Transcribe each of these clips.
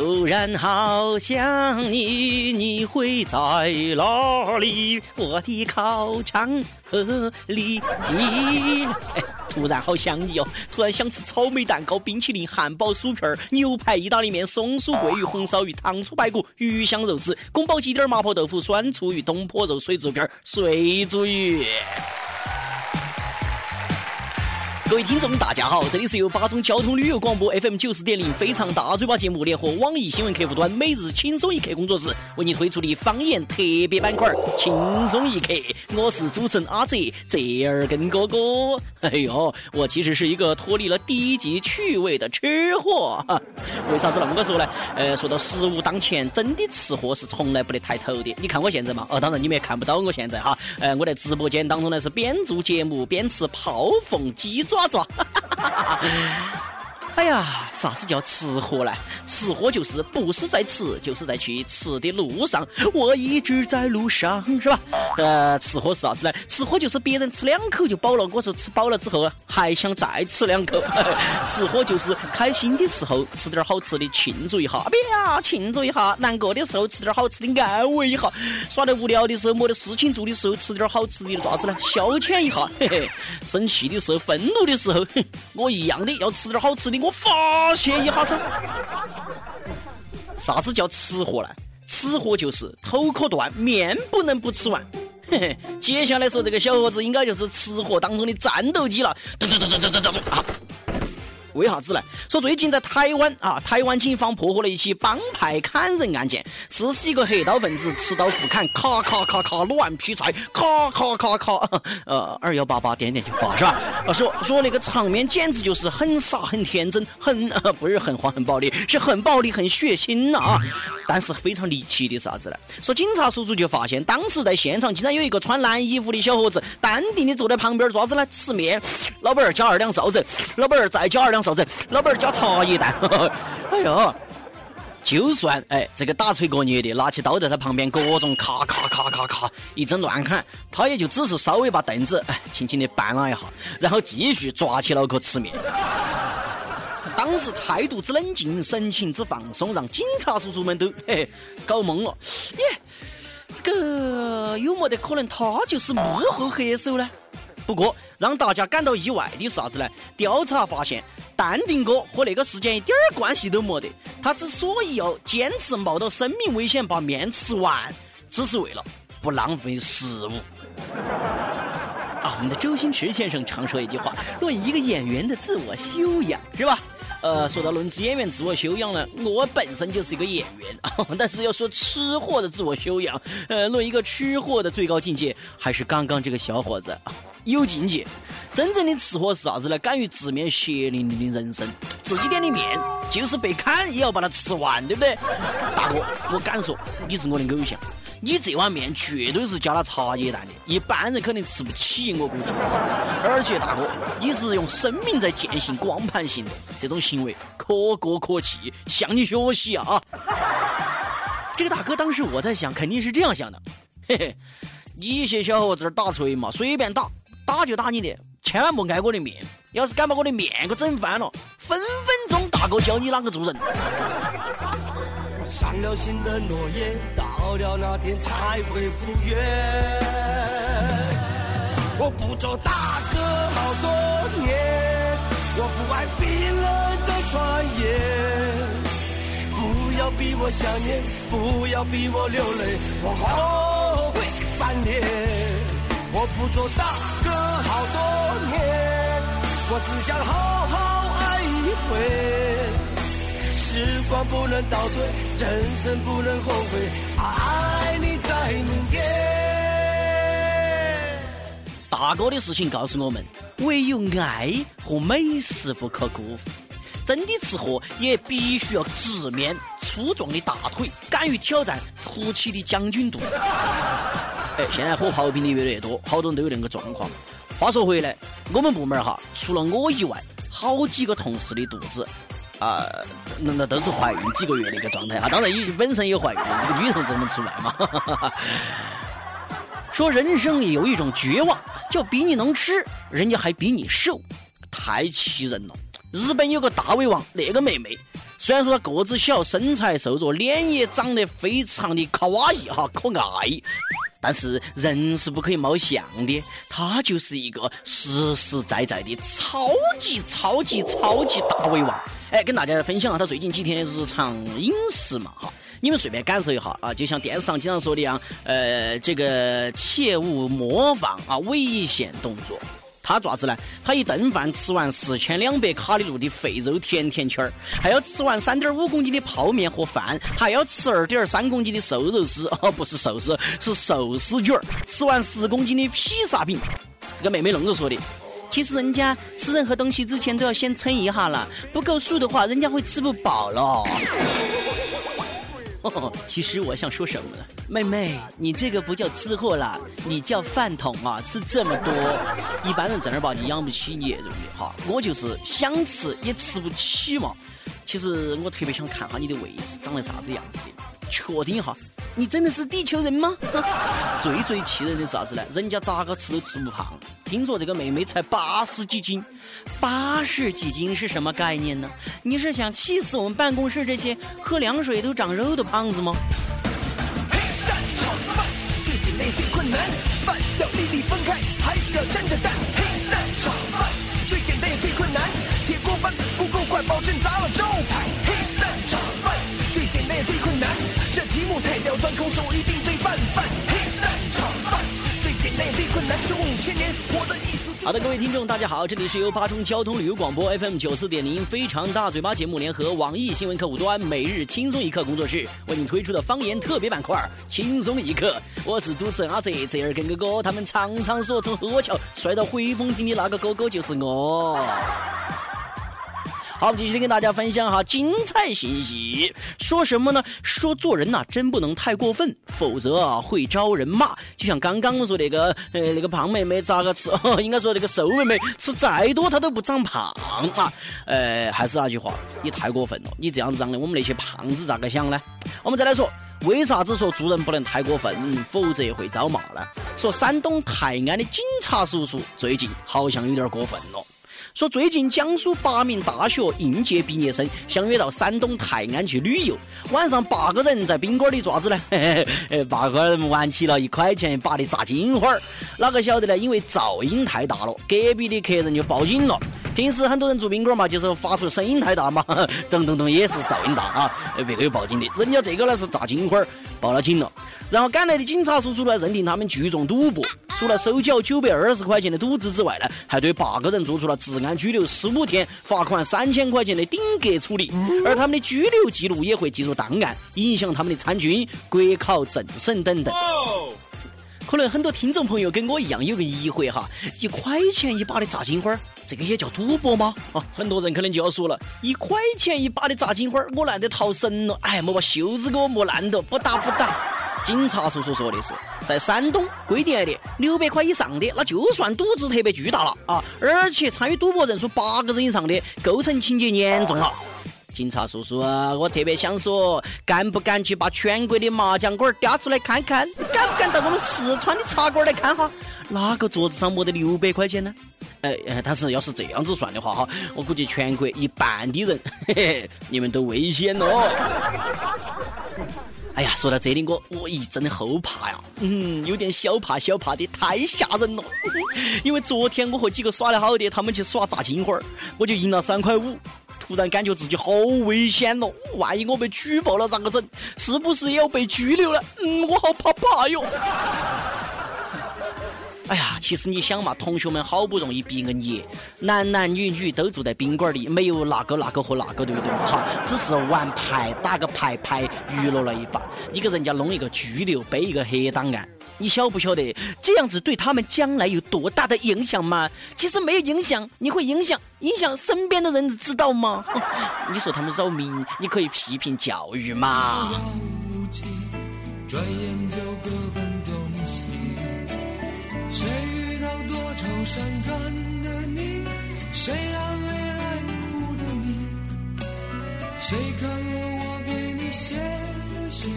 突然好想你，你会在哪里？我的烤肠和里脊。突然好想你哦！突然想吃草莓蛋糕、冰淇淋、汉堡、薯片、牛排、意大利面、松鼠桂鱼、红烧鱼、糖醋排骨、鱼香肉丝、宫保鸡丁、麻婆豆腐、酸醋鱼、东坡肉、水煮片、水煮鱼。各位听众，大家好，这里是由八中交通旅游广播 FM 九四点零非常大嘴巴节目联合网易新闻客户端每日轻松一刻工作室为你推出的方言特别板块轻松一刻。我是主持人阿泽，泽儿根哥哥。哎呦，我其实是一个脱离了低级趣味的吃货。为啥子那么个说呢？呃，说到食物当前，真的吃货是从来不得抬头的。你看我现在嘛，哦，当然你们也看不到我现在哈。呃，我在直播间当中呢是边做节目边吃泡凤鸡爪。爪爪。哎呀，啥子叫吃货呢？吃货就是不是在吃，就是在去吃的路上。我一直在路上，是吧？呃，吃货是啥子呢？吃货就是别人吃两口就饱了，我是吃饱了之后还想再吃两口。吃货就是开心的时候吃点好吃的庆祝一下，呀，庆祝一下；难过的时候吃点好吃的安慰一下；耍得无聊的时候没得事情做的时候吃点好吃的爪子呢，消遣一下。嘿嘿，生气的时候、愤怒的时候，我一样的要吃点好吃的。我。发泄一下噻，啥子叫吃货呢？吃货就是头可断，面不能不吃完。嘿 嘿，接下来说这个小伙子应该就是吃货当中的战斗机了。噔噔噔噔噔噔噔啊！为啥子呢？说最近在台湾啊，台湾警方破获了一起帮派砍人案件，四十一个黑道分子持刀互砍，咔咔咔咔乱劈柴，咔咔咔咔，呃，二幺八八点点就发是吧？啊说说那个场面简直就是很傻很天真，很 不是很慌很暴力，是很暴力很血腥啊！但是非常离奇的是啥子呢？说警察叔叔就发现，当时在现场竟然有一个穿蓝衣服的小伙子，淡定的坐在旁边，爪子呢？吃面。老板儿加二两臊子，老板儿再加二两臊子，老板儿加茶叶蛋。哎呦，就算哎这个打锤过捏的，拿起刀在他旁边各种咔咔咔咔咔一阵乱砍，他也就只是稍微把凳子哎轻轻的绊了一下，然后继续抓起脑壳吃面。当时态度之冷静，神情之放松，让警察叔叔们都嘿搞懵了。耶，这个有没得可能他就是幕后黑手呢？不过让大家感到意外的是啥子呢？调查发现，淡定哥和那个事件一点儿关系都没得。他之所以要坚持冒着生命危险把面吃完，只是为了不浪费食物。啊，我们的周星驰先生常说一句话：论一个演员的自我修养，是吧？呃，说到论演员自我修养呢，我本身就是一个演员啊，但是要说吃货的自我修养，呃，论一个吃货的最高境界，还是刚刚这个小伙子有境界。真正的吃货是啥子呢？敢于直面血淋淋的人生，自己点的面就是被砍也要把它吃完，对不对？大哥，我敢说你是我的偶像。你这碗面绝对是加了茶叶蛋的，一般人肯定吃不起，我估计。而且大哥，你是用生命在践行光盘行动，这种行为可歌可泣，向你学习啊！这个大哥当时我在想，肯定是这样想的，嘿嘿，你些小伙子打锤嘛，随便打，打就打你的，千万莫挨我的面，要是敢把我的面给整翻了，分分钟大哥教你啷个做人。上了心的诺言，到了那天才会复原。我不做大哥好多年，我不爱冰冷的传言。不要逼我想念，不要逼我流泪，我后悔翻脸。我不做大哥好多年，我只想好好爱一回。时光不能倒退，人生不能后悔，爱你在明天。大哥的事情告诉我们，唯有爱和美食不可辜负。真的吃货也必须要直面粗壮的大腿，敢于挑战凸起的将军肚。哎，现在喝刨冰的越来越多，好多人都有那个状况。话说回来，我们部门哈，除了我以外，好几个同事的肚子。啊，那那都是怀孕几个月的一个状态啊！当然，也本身也怀孕，这个女同志们出来嘛。说人生有一种绝望，就比你能吃，人家还比你瘦，太气人了。日本有个大胃王，那个妹妹虽然说她个子小，身材瘦弱，脸也长得非常的卡哇伊哈，可爱，但是人是不可以貌相的。他就是一个实实在在的超级超级超级大胃王。哎，跟大家分享下他最近几天的日常饮食嘛哈。你们随便感受一下啊，就像电视上经常说的一样，呃，这个切勿模仿啊，危险动作。他爪子呢？他一顿饭吃完四千两百卡路里的肥肉甜甜圈儿，还要吃完三点五公斤的泡面和饭，还要吃二点三公斤的瘦肉丝，哦，不是寿司，是寿司卷儿，吃完十公斤的披萨饼。这个妹妹弄着说的，其实人家吃任何东西之前都要先称一下了，不够数的话，人家会吃不饱了。哦，其实我想说什么呢？妹妹，你这个不叫吃货啦，你叫饭桶啊！吃这么多，一般人正儿八经养不起你，对不对？哈，我就是想吃也吃不起嘛。其实我特别想看下你的胃是长得啥子样子的，确定一下。你真的是地球人吗？最最气人的是啥子呢？人家咋个吃都吃不胖。听说这个妹妹才八十几斤，八十几斤是什么概念呢？你是想气死我们办公室这些喝凉水都长肉的胖子吗？黑蛋炒饭最简单最困难，饭要粒粒分开，还要沾着蛋好的，各位听众，大家好，这里是由巴中交通旅游广播 FM 九四点零非常大嘴巴节目联合网易新闻客户端每日轻松一刻工作室为您推出的方言特别板块轻松一刻。我是主持人阿泽，泽儿跟哥哥他们常常说从河桥摔到回风亭的那个哥哥就是我。好，我们继续跟大家分享哈精彩信息。说什么呢？说做人呐，真不能太过分，否则啊会招人骂。就像刚刚说那个，呃，那个胖妹妹咋个吃哦？应该说那个瘦妹妹吃再多她都不长胖啊。呃，还是那句话，你太过分了。你这样子让的我们那些胖子咋个想呢？我们再来说，为啥子说做人不能太过分，否则会遭骂呢？说山东泰安的警察叔叔最近好像有点过分了。说最近江苏八名大学应届毕业生相约到山东泰安去旅游，晚上八个人在宾馆里爪子呢？八个人玩起了一块钱一把的炸金花儿，哪个晓得呢？因为噪音太大了，隔壁的客人就报警了。平时很多人住宾馆嘛，就是发出声音太大嘛，噔噔噔也是噪音大 啊，别个有报警的。人家这个呢是炸金花儿，报了警了。然后赶来的警察叔叔呢，认定他们聚众赌博，除了收缴九百二十块钱的赌资之外呢，还对八个人做出了治安拘留十五天、罚款三千块钱的顶格处理。而他们的拘留记录也会记入档案，影响他们的参军、国考、政审等等。可能很多听众朋友跟我一样有个疑惑哈，一块钱一把的炸金花，这个也叫赌博吗？啊，很多人可能就要说了，一块钱一把的炸金花，我难得逃神了，哎，莫把袖子给我磨烂了，不打不打。警察叔叔说的是，在山东规定的六百块以上的，那就算赌资特别巨大了啊！而且参与赌博人数八个人以上的，构成情节严重了。警察叔叔，我特别想说，敢不敢去把全国的麻将馆调出来看看？敢不敢到我们四川的茶馆来看哈？哪个桌子上没得六百块钱呢？哎，但是要是这样子算的话哈，我估计全国一半的人，嘿嘿，你们都危险了。哎呀，说到这里，我我一阵后怕呀，嗯，有点小怕小怕的，太吓人了。因为昨天我和几个耍的好的，他们去耍炸金花儿，我就赢了三块五，突然感觉自己好危险咯，万一我被举报了咋个整？是不是也要被拘留了？嗯，我好怕怕哟。哎呀，其实你想嘛，同学们好不容易毕个业，男男女女都住在宾馆里，没有那个那个和那个，对不对嘛？哈，只是玩牌，打个牌牌，娱乐了一把。你给人家弄一个拘留，背一个黑档案，你晓不晓得这样子对他们将来有多大的影响吗？其实没有影响，你会影响影响身边的人，知道吗？你说他们扰民，你可以批评教育嘛。转眼就各奔东西。谁遇到多愁善感的你？谁安慰爱哭的你？谁看了我给你写的信？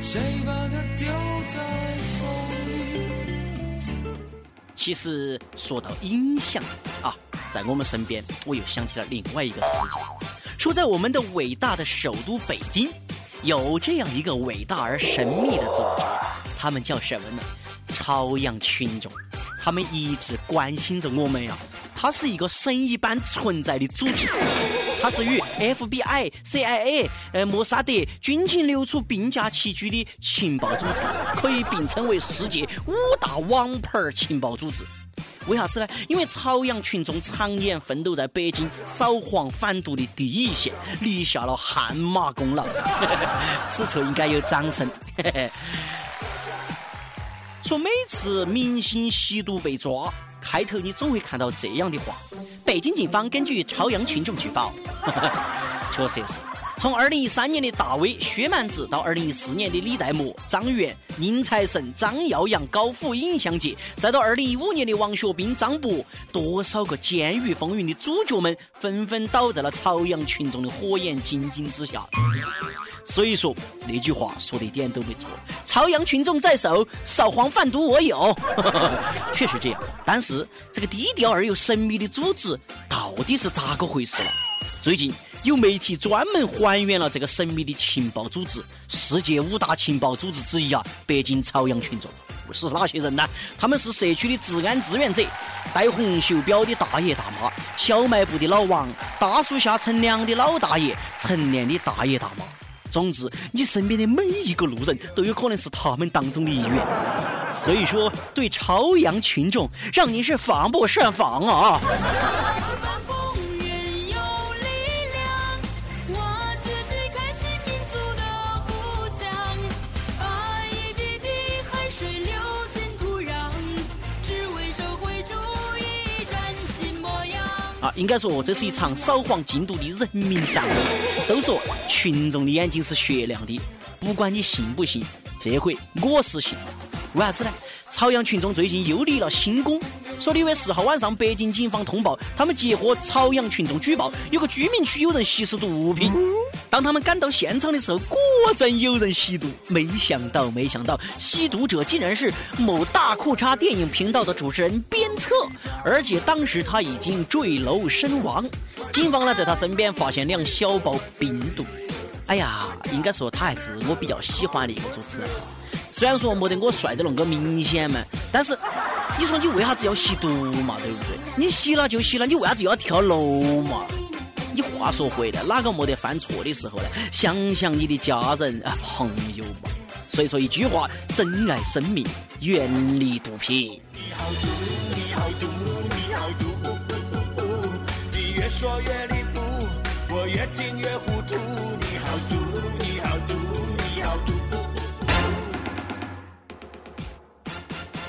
谁把它丢在？其实说到影响啊，在我们身边，我又想起了另外一个事情。说在我们的伟大的首都北京，有这样一个伟大而神秘的组织，他们叫什么呢？朝阳群众。他们一直关心着我们呀。它是一个神一般存在的组织，它是与 FBI、CIA、呃莫萨德、军情流处并驾齐驱的情报组织，可以并称为世界五大王牌情报组织。为啥子呢？因为朝阳群众常年奋斗在北京扫黄反毒的第一线，立下了汗马功劳。此处应该有掌声。说每次明星吸毒被抓。开头你总会看到这样的话：北京警方根据朝阳群众举报，确实是。从二零一三年的大 V 薛蛮子到二零一四年的李代沫、张元、宁财神、张耀扬、高虎、尹相杰，再到二零一五年的王学兵、张博，多少个监狱风云的主角们纷纷倒在了朝阳群众的火眼金睛之下。所以说那句话说的一点都没错，朝阳群众在手，扫黄贩毒我有，确实这样。但是这个低调而又神秘的组织到底是咋个回事呢？最近有媒体专门还原了这个神秘的情报组织，世界五大情报组织之一啊，北京朝阳群众是哪些人呢？他们是社区的治安志愿者，戴红袖标的大爷大妈，小卖部的老王，大树下乘凉的老大爷，晨练的大爷大妈。总之，你身边的每一个路人都有可能是他们当中的一员，所以说，对朝阳群众，让您是防不胜防啊！啊，应该说这是一场扫黄禁毒的人民战争。都说群众的眼睛是雪亮的，不管你信不信，这回我是信。为啥子呢？朝阳群众最近又立了新功，说六月四号晚上，北京警方通报，他们接获朝阳群众举报，有个居民区有人吸食毒品。当他们赶到现场的时候，果真有人吸毒。没想到，没想到，吸毒者竟然是某大裤衩电影频道的主持人鞭策，而且当时他已经坠楼身亡。警方呢，在他身边发现两小包冰毒。哎呀，应该说他还是我比较喜欢的一个主持人。虽然说没得我帅的那个明显嘛，但是你说你为啥子要吸毒嘛？对不对？你吸了就吸了，你为啥子要跳楼嘛？你话说回来，哪个没得犯错的时候呢？想想你的家人啊，朋友嘛。所以说一句话：珍爱生命，远离毒品。你好毒，你好毒，你好毒，你越说越离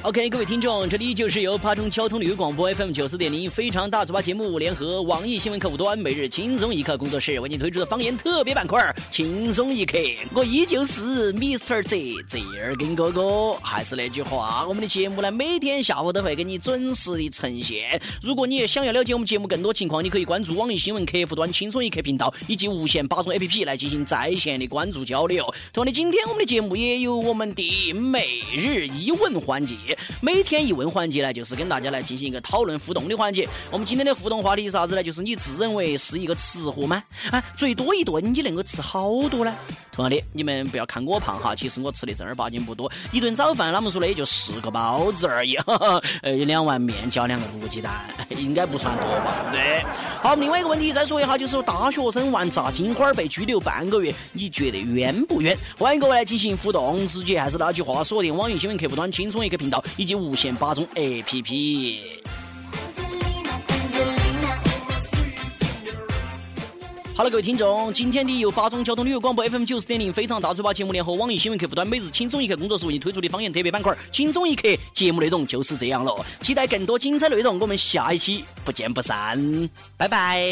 OK，各位听众，这里就是由巴中交通旅游广播 FM 九四点零非常大嘴巴节目联合网易新闻客户端每日轻松一刻工作室为您推出的方言特别板块轻松一刻。我依旧是 Mr. Z 泽尔根哥哥，还是那句话，我们的节目呢每天下午都会给你准时的呈现。如果你也想要了解我们节目更多情况，你可以关注网易新闻客户端轻松一刻频道以及无线八中 APP 来进行在线的关注交流。同样的，今天我们的节目也有我们的每日一问环节。每天一问环节呢，就是跟大家来进行一个讨论互动的环节。我们今天的互动话题是啥子呢？就是你自认为是一个吃货吗？啊，最多一顿你能够吃好多呢？同样的，你们不要看我胖哈，其实我吃的正儿八经不多。一顿早饭，他们说的也就四个包子而已，呃，两碗面加两个卤鸡蛋，应该不算多吧？对。好，另外一个问题再说一下，就是大学生玩炸金花被拘留半个月，你觉得冤不冤？欢迎各位来进行互动，直接还是那句话，锁定网易新闻客户端轻松一刻频道以及无线八中 APP。好了，各位听众，今天的由巴中交通旅游广播 FM 九四点零非常大嘴巴节目联合网易新闻客户端每日轻松一刻工作室为你推出的方言特别板块轻松一刻节目内容就是这样了，期待更多精彩内容，我们下一期不见不散，拜拜。